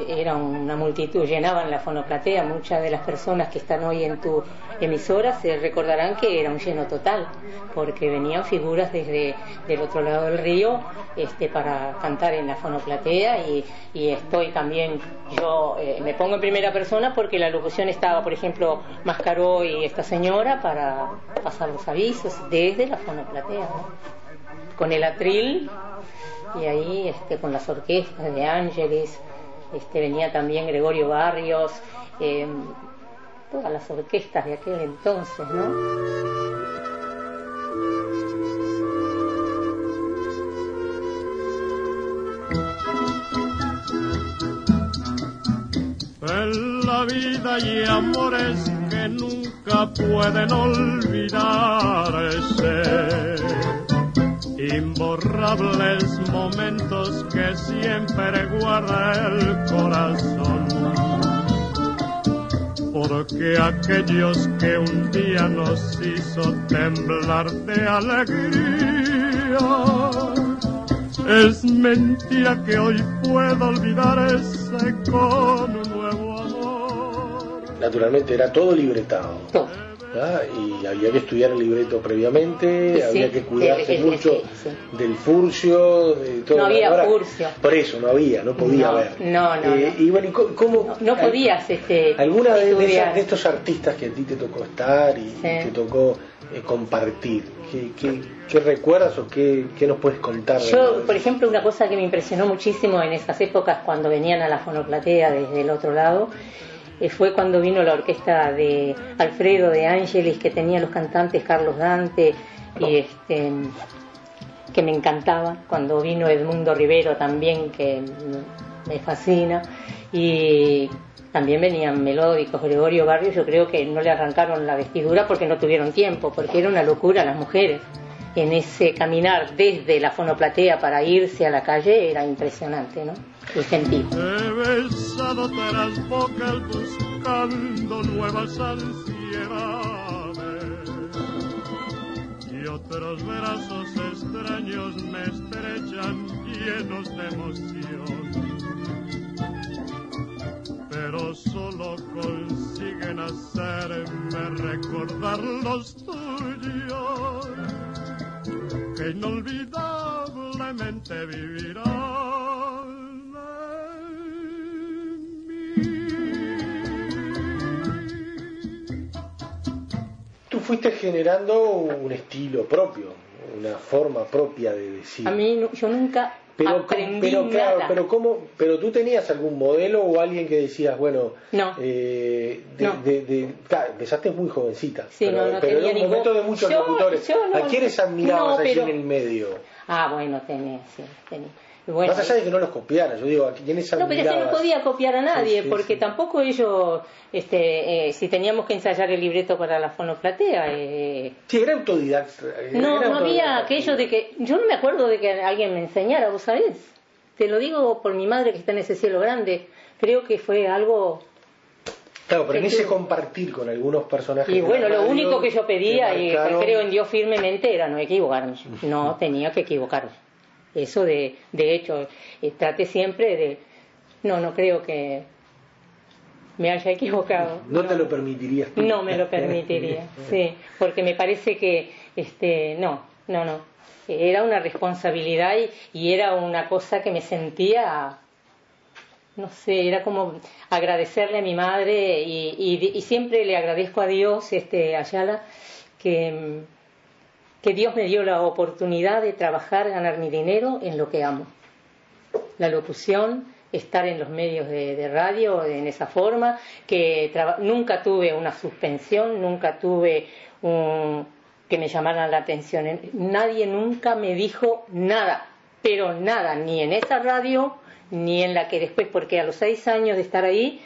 era una multitud, llenaban la fonoplatea. Muchas de las personas que están hoy en tu emisora se recordarán que era un lleno total, porque venían figuras desde del otro lado del río este, para cantar en la fonoplatea y, estoy también, yo eh, me pongo en primera persona porque la locución estaba, por ejemplo, Mascaró y esta señora para pasar los avisos desde la fonoplatea, ¿no? con el atril y ahí este, con las orquestas de Ángeles, este, venía también Gregorio Barrios, eh, todas las orquestas de aquel entonces, ¿no? En la vida hay amores que nunca pueden olvidarse. Imborrables momentos que siempre guarda el corazón. Porque aquellos que un día nos hizo temblar de alegría, es mentira que hoy puedo olvidarse con un nuevo amor. Naturalmente era todo libretado. ¿Ah? Y había que estudiar el libreto previamente, Sí, había sí, que cuidarse sí, sí, mucho sí, del furcio, de todo. No había Ahora, furcio. Por eso no había, no podía No, haber. no, no, Eh, Y bueno, ¿y cómo, No podías este, ¿Alguna de, de esas- de estos artistas que a ti te tocó estar y te tocó eh, compartir, ¿qué, qué, qué recuerdas o qué, qué nos puedes contar? Yo, por ejemplo, una cosa que me impresionó muchísimo en esas épocas cuando venían a la fonoplatea desde el otro lado, fue cuando vino la orquesta de Alfredo de Ángeles, que tenía los cantantes Carlos Dante y este que me encantaba, cuando vino Edmundo Rivero también, que me fascina, y también venían melódicos, Gregorio Barrios, yo creo que no le arrancaron la vestidura porque no tuvieron tiempo, porque era una locura las mujeres. En ese caminar desde la fonoplatea para irse a la calle era impresionante, ¿no? El sentido. He besado tras bocas buscando nuevas ansiedades y otros brazos extraños me estrechan llenos de emoción. Pero solo consiguen hacerme recordar los tuyos que inolvidablemente vivirán. Tú fuiste generando un estilo propio, una forma propia de decir. A mí yo nunca Pero, aprendí pero claro, nada. pero cómo, pero tú tenías algún modelo o alguien que decías, bueno, No. eh, de, No. de- de- claro, empezaste muy jovencita, Sí, pero, no, no pero tenía era un ningún- momento de muchos Yo- locutores. yo ¿A quiénes admirabas no, allí pero- en el medio? Ah, bueno, tenía, sí, tenía. Bueno, Más allá de que no los copiara, yo digo, ¿a quiénes no, pero que no podía copiar a nadie, Sí, sí, porque tampoco ellos, este, eh, si teníamos que ensayar el libreto para la fonoplatea, eh, Sí, era autodidacta. eh, no, era no había aquello de que, yo no me acuerdo de que alguien me enseñara, ¿vos sabés? Te lo digo por mi madre que está en ese cielo grande, creo que fue algo Claro, pero en ese compartir con algunos personajes. Y bueno, lo único que yo pedía, y creo en Dios firmemente, era no equivocarme. No tenía que equivocarme. Eso de, de hecho, eh, traté siempre de... No, no creo que me haya equivocado. No te lo permitirías tú. No me lo permitiría, sí, porque me parece que, este, no, no, no. Era una responsabilidad y, y era una cosa que me sentía, no sé, era como agradecerle a mi madre y, y- y siempre le agradezco a Dios, este, Ayala, que, que Dios me dio la oportunidad de trabajar, ganar mi dinero en lo que amo. La locución, estar en los medios de, radio en esa forma, que nunca tuve una suspensión, nunca tuve un, que me llamaran la atención. En- Nadie nunca me dijo nada, pero nada, ni en esa radio, ni en la que después, porque a los seis años de estar ahí,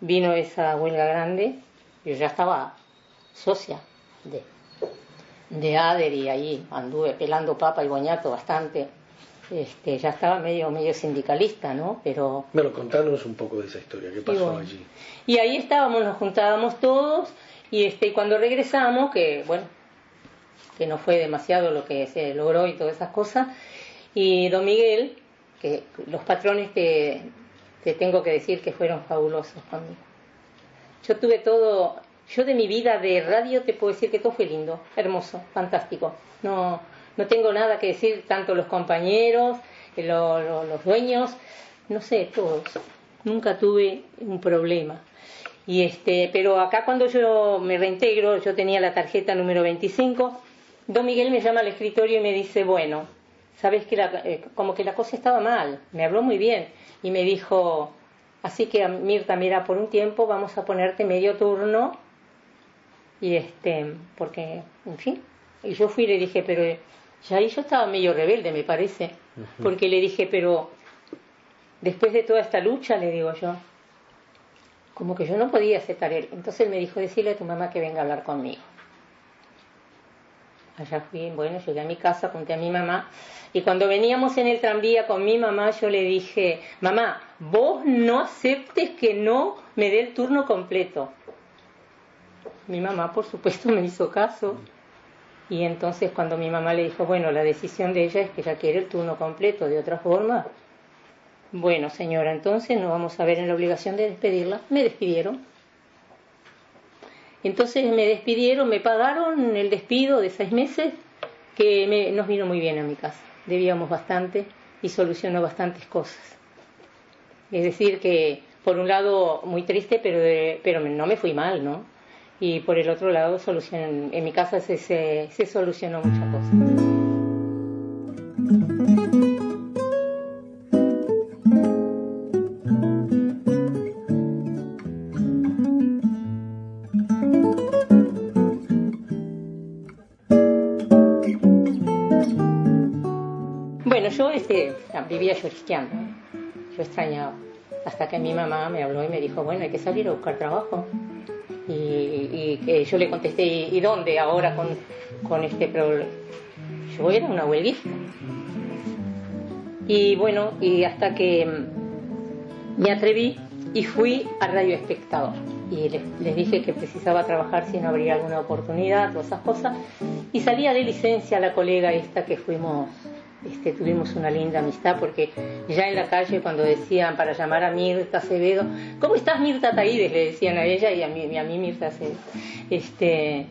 vino esa huelga grande, yo ya estaba socia de, de ADER y ahí anduve pelando papa y boñato bastante. Este, ya estaba medio, medio sindicalista, ¿no? Pero Bueno, contanos un poco de esa historia, ¿qué pasó bueno. allí? y ahí estábamos, nos juntábamos todos y este cuando regresamos, que bueno, que no fue demasiado lo que se logró y todas esas cosas, y don Miguel, que los patrones te, te tengo que decir que fueron fabulosos conmigo. Yo tuve todo, yo de mi vida de radio te puedo decir que todo fue lindo, hermoso, fantástico. No, no tengo nada que decir, tanto los compañeros, eh, lo- lo- los dueños, no sé, todos. Nunca tuve un problema. Y este, pero acá cuando yo me reintegro, yo tenía la tarjeta número 25, don Miguel me llama al escritorio y me dice, bueno, sabes que la- eh, como que la cosa estaba mal, me habló muy bien y me dijo, así que Mirta, mira, por un tiempo vamos a ponerte medio turno y este, porque, en fin, y yo fui y le dije, pero ya ahí yo estaba medio rebelde, me parece, porque le dije, pero después de toda esta lucha, le digo yo, como que yo no podía aceptar él. Entonces él me dijo, decirle a tu mamá que venga a hablar conmigo. Allá fui, bueno, llegué a mi casa, conté a mi mamá, y cuando veníamos en el tranvía con mi mamá, yo le dije, mamá, vos no aceptes que no me dé el turno completo. Mi mamá, por supuesto, me hizo caso. Y entonces cuando mi mamá le dijo, bueno, la decisión de ella es que ella quiere el turno completo, de otra forma, bueno, señora, entonces nos vamos a ver en la obligación de despedirla. Me despidieron. Entonces me despidieron, me pagaron el despido de seis meses, que me- nos vino muy bien a mi casa. Debíamos bastante y solucionó bastantes cosas. Es decir, que por un lado muy triste, pero, de- pero no me fui mal, ¿no? Y por el otro lado, solucion- en mi casa se, se, se solucionó muchas cosas. Bueno, yo este, vivía llorisqueando. Yo extrañaba. Hasta que mi mamá me habló y me dijo, bueno, hay que salir a buscar trabajo. Y, y que yo le contesté, ¿y, dónde ahora con, con este problema? Yo era una huelguista. Y bueno, y hasta que me atreví y fui a Radio Espectador. Y les, les dije que precisaba trabajar si no habría alguna oportunidad, todas esas cosas. Y salía de licencia la colega esta que fuimos, este, tuvimos una linda amistad porque ya en la calle cuando decían para llamar a Mirta Acevedo, ¿cómo estás Mirta Taídes? Le decían a ella y a mí, y a mí Mirta Acevedo. Este,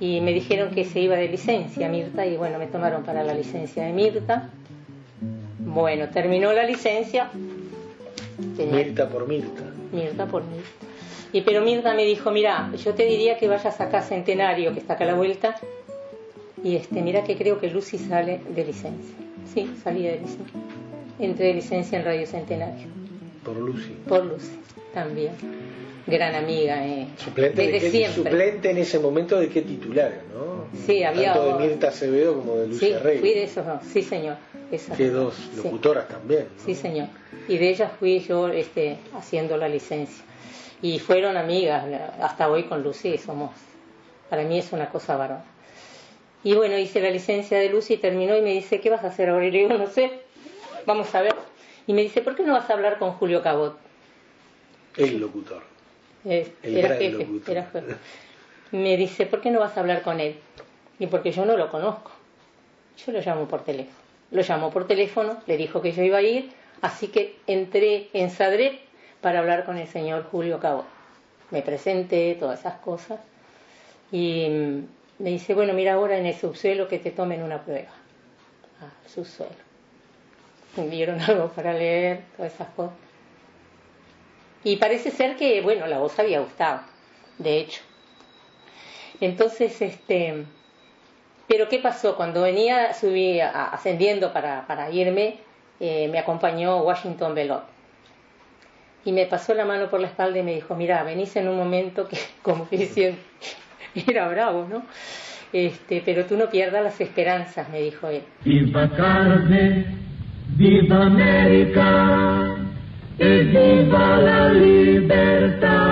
y me dijeron que se iba de licencia Mirta y bueno, me tomaron para la licencia de Mirta. Bueno, terminó la licencia. Tenía- Mirta por Mirta. Mirta por Mirta. Y pero Mirta me dijo, mira, yo te diría que vayas acá a Centenario, que está acá a la vuelta, y este, mira que creo que Lucy sale de licencia. Sí, salí de licencia. Entré de licencia en Radio Centenario. Por Lucy. Por Lucy, también. Gran amiga, eh. Suplente, de Desde qué- siempre. suplente en ese momento de qué titular, ¿no? Sí, había- Tanto de Mirta Acevedo como de Sí, Lucia Rey. fui de esos dos, sí señor. Esas Que dos sí. locutoras también. ¿no? Sí, señor. Y de ellas fui yo este, haciendo la licencia. Y fueron amigas, hasta hoy con Lucy somos, para mí es una cosa bárbara. Y bueno, hice la licencia de Lucy y terminó y me dice, ¿qué vas a hacer ahora? Y le digo, no sé, vamos a ver. Y me dice, ¿por qué no vas a hablar con Julio Cabot? El locutor. Eh, El era gran jefe, locutor. era jefe. Me dice, ¿por qué no vas a hablar con él? Y porque yo no lo conozco. Yo lo llamo por teléfono. Lo llamó por teléfono, le dijo que yo iba a ir, así que entré en Sadret para hablar con el señor Julio Cabot. Me presenté, todas esas cosas. Y me dice, bueno, mira ahora en el subsuelo que te tomen una prueba. Ah, subsuelo. Me dieron algo para leer, todas esas cosas. Y parece ser que, bueno, la voz había gustado, de hecho. Entonces, este, pero ¿qué pasó? Cuando venía, subí ascendiendo para, para irme, eh, me acompañó Washington Belot. Y me pasó la mano por la espalda y me dijo, mira, venís en un momento que, como diciendo, era bravo, ¿no? Este, pero tú no pierdas las esperanzas, me dijo él. Viva carne, viva América y viva la libertad.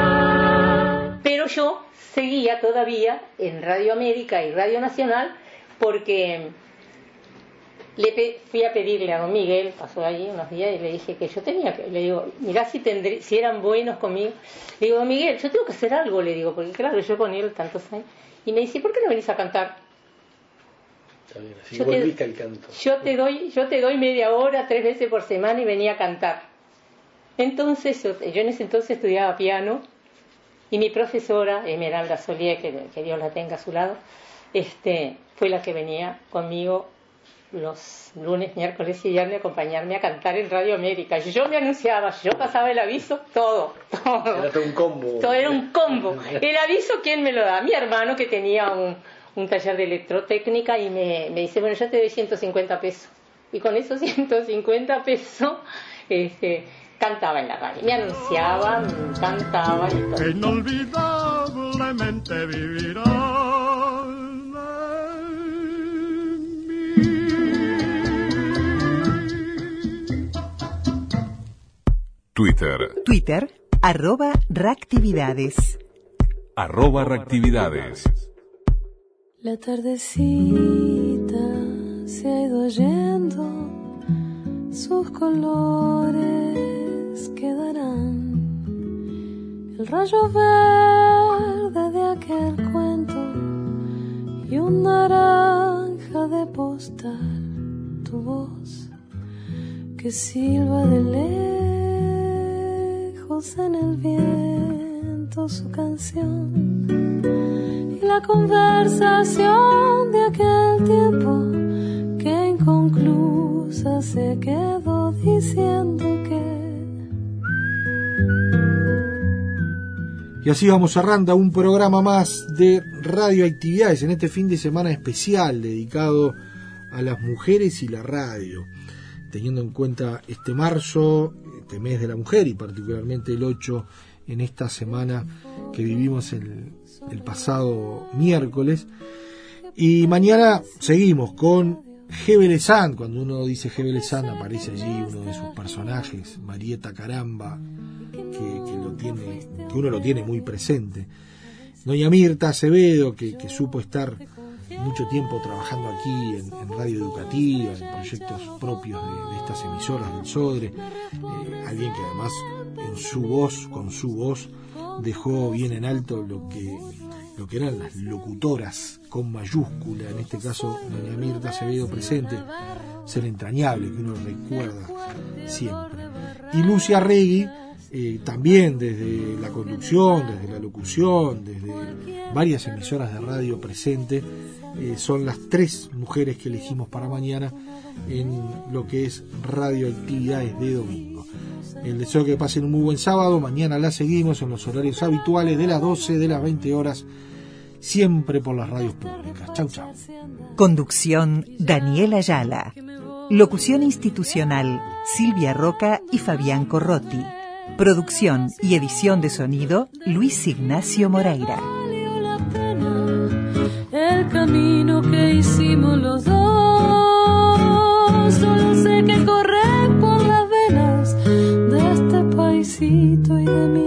Pero yo seguía todavía en Radio América y Radio Nacional porque le fui a pedirle a don Miguel, pasó allí unos días y le dije que yo tenía que, le digo, mirá si, tendré, si eran buenos conmigo. Le digo, don Miguel, yo tengo que hacer algo, le digo, porque claro, yo con él tantos años. Y me dice, ¿por qué no venís a cantar? Está bien, así Yo te- al canto. Yo te doy, yo te doy media hora, tres veces por semana y venía a cantar. Entonces, yo, yo en ese entonces estudiaba piano y mi profesora, Esmeralda Solier, que, que Dios la tenga a su lado, este, fue la que venía conmigo los lunes, miércoles y viernes acompañarme a cantar en Radio América. Y yo me anunciaba, yo pasaba el aviso, todo, todo. Era todo un combo. Todo era un combo. El aviso, ¿quién me lo da? Mi hermano que tenía un, un taller de electrotécnica y me, me dice, bueno, yo te doy 150 pesos. Y con esos 150 pesos este, cantaba en la radio. Me anunciaba, cantaba y todo. que inolvidablemente vivirá Twitter, Twitter, arroba reactividades. arroba reactividades. La tardecita se ha ido yendo, sus colores quedarán. El rayo verde de aquel cuento y un naranja de postal, tu voz que silba de lejos en el viento su canción y la conversación de aquel tiempo que inconclusa se quedó diciendo que Y así vamos cerrando un programa más de radioactividades en este fin de semana especial dedicado a las mujeres y la radio, teniendo en cuenta este marzo, este mes de la mujer y particularmente el 8 en esta semana que vivimos el, pasado miércoles. Y mañana seguimos con Gebelezán. Cuando uno dice Gebelezán aparece allí uno de sus personajes, Marieta Caramba, que, lo tiene, que uno lo tiene muy presente. Doña Mirta Acevedo, que supo estar mucho tiempo trabajando aquí en, en radio educativa, en proyectos propios de, estas emisoras del Sodre, eh, alguien que además en su voz, con su voz, dejó bien en alto lo que lo que eran las locutoras con mayúscula, en este caso doña Mirta Acevedo presente, ser entrañable que uno recuerda siempre. Y Lucia Regui, eh, también desde la conducción, desde la locución, desde varias emisoras de radio presente, eh, son las tres mujeres que elegimos para mañana en lo que es radioactividades de domingo. El deseo que pasen un muy buen sábado, mañana la seguimos en los horarios habituales de las 12 de las 20 horas, siempre por las radios públicas. Chau, chau. Conducción Daniela Ayala. Locución institucional Silvia Roca y Fabián Corrotti. Producción y edición de sonido Luis Ignacio Moreira. El camino que hicimos los dos, solo sé que correr por las velas de este paisito y de mi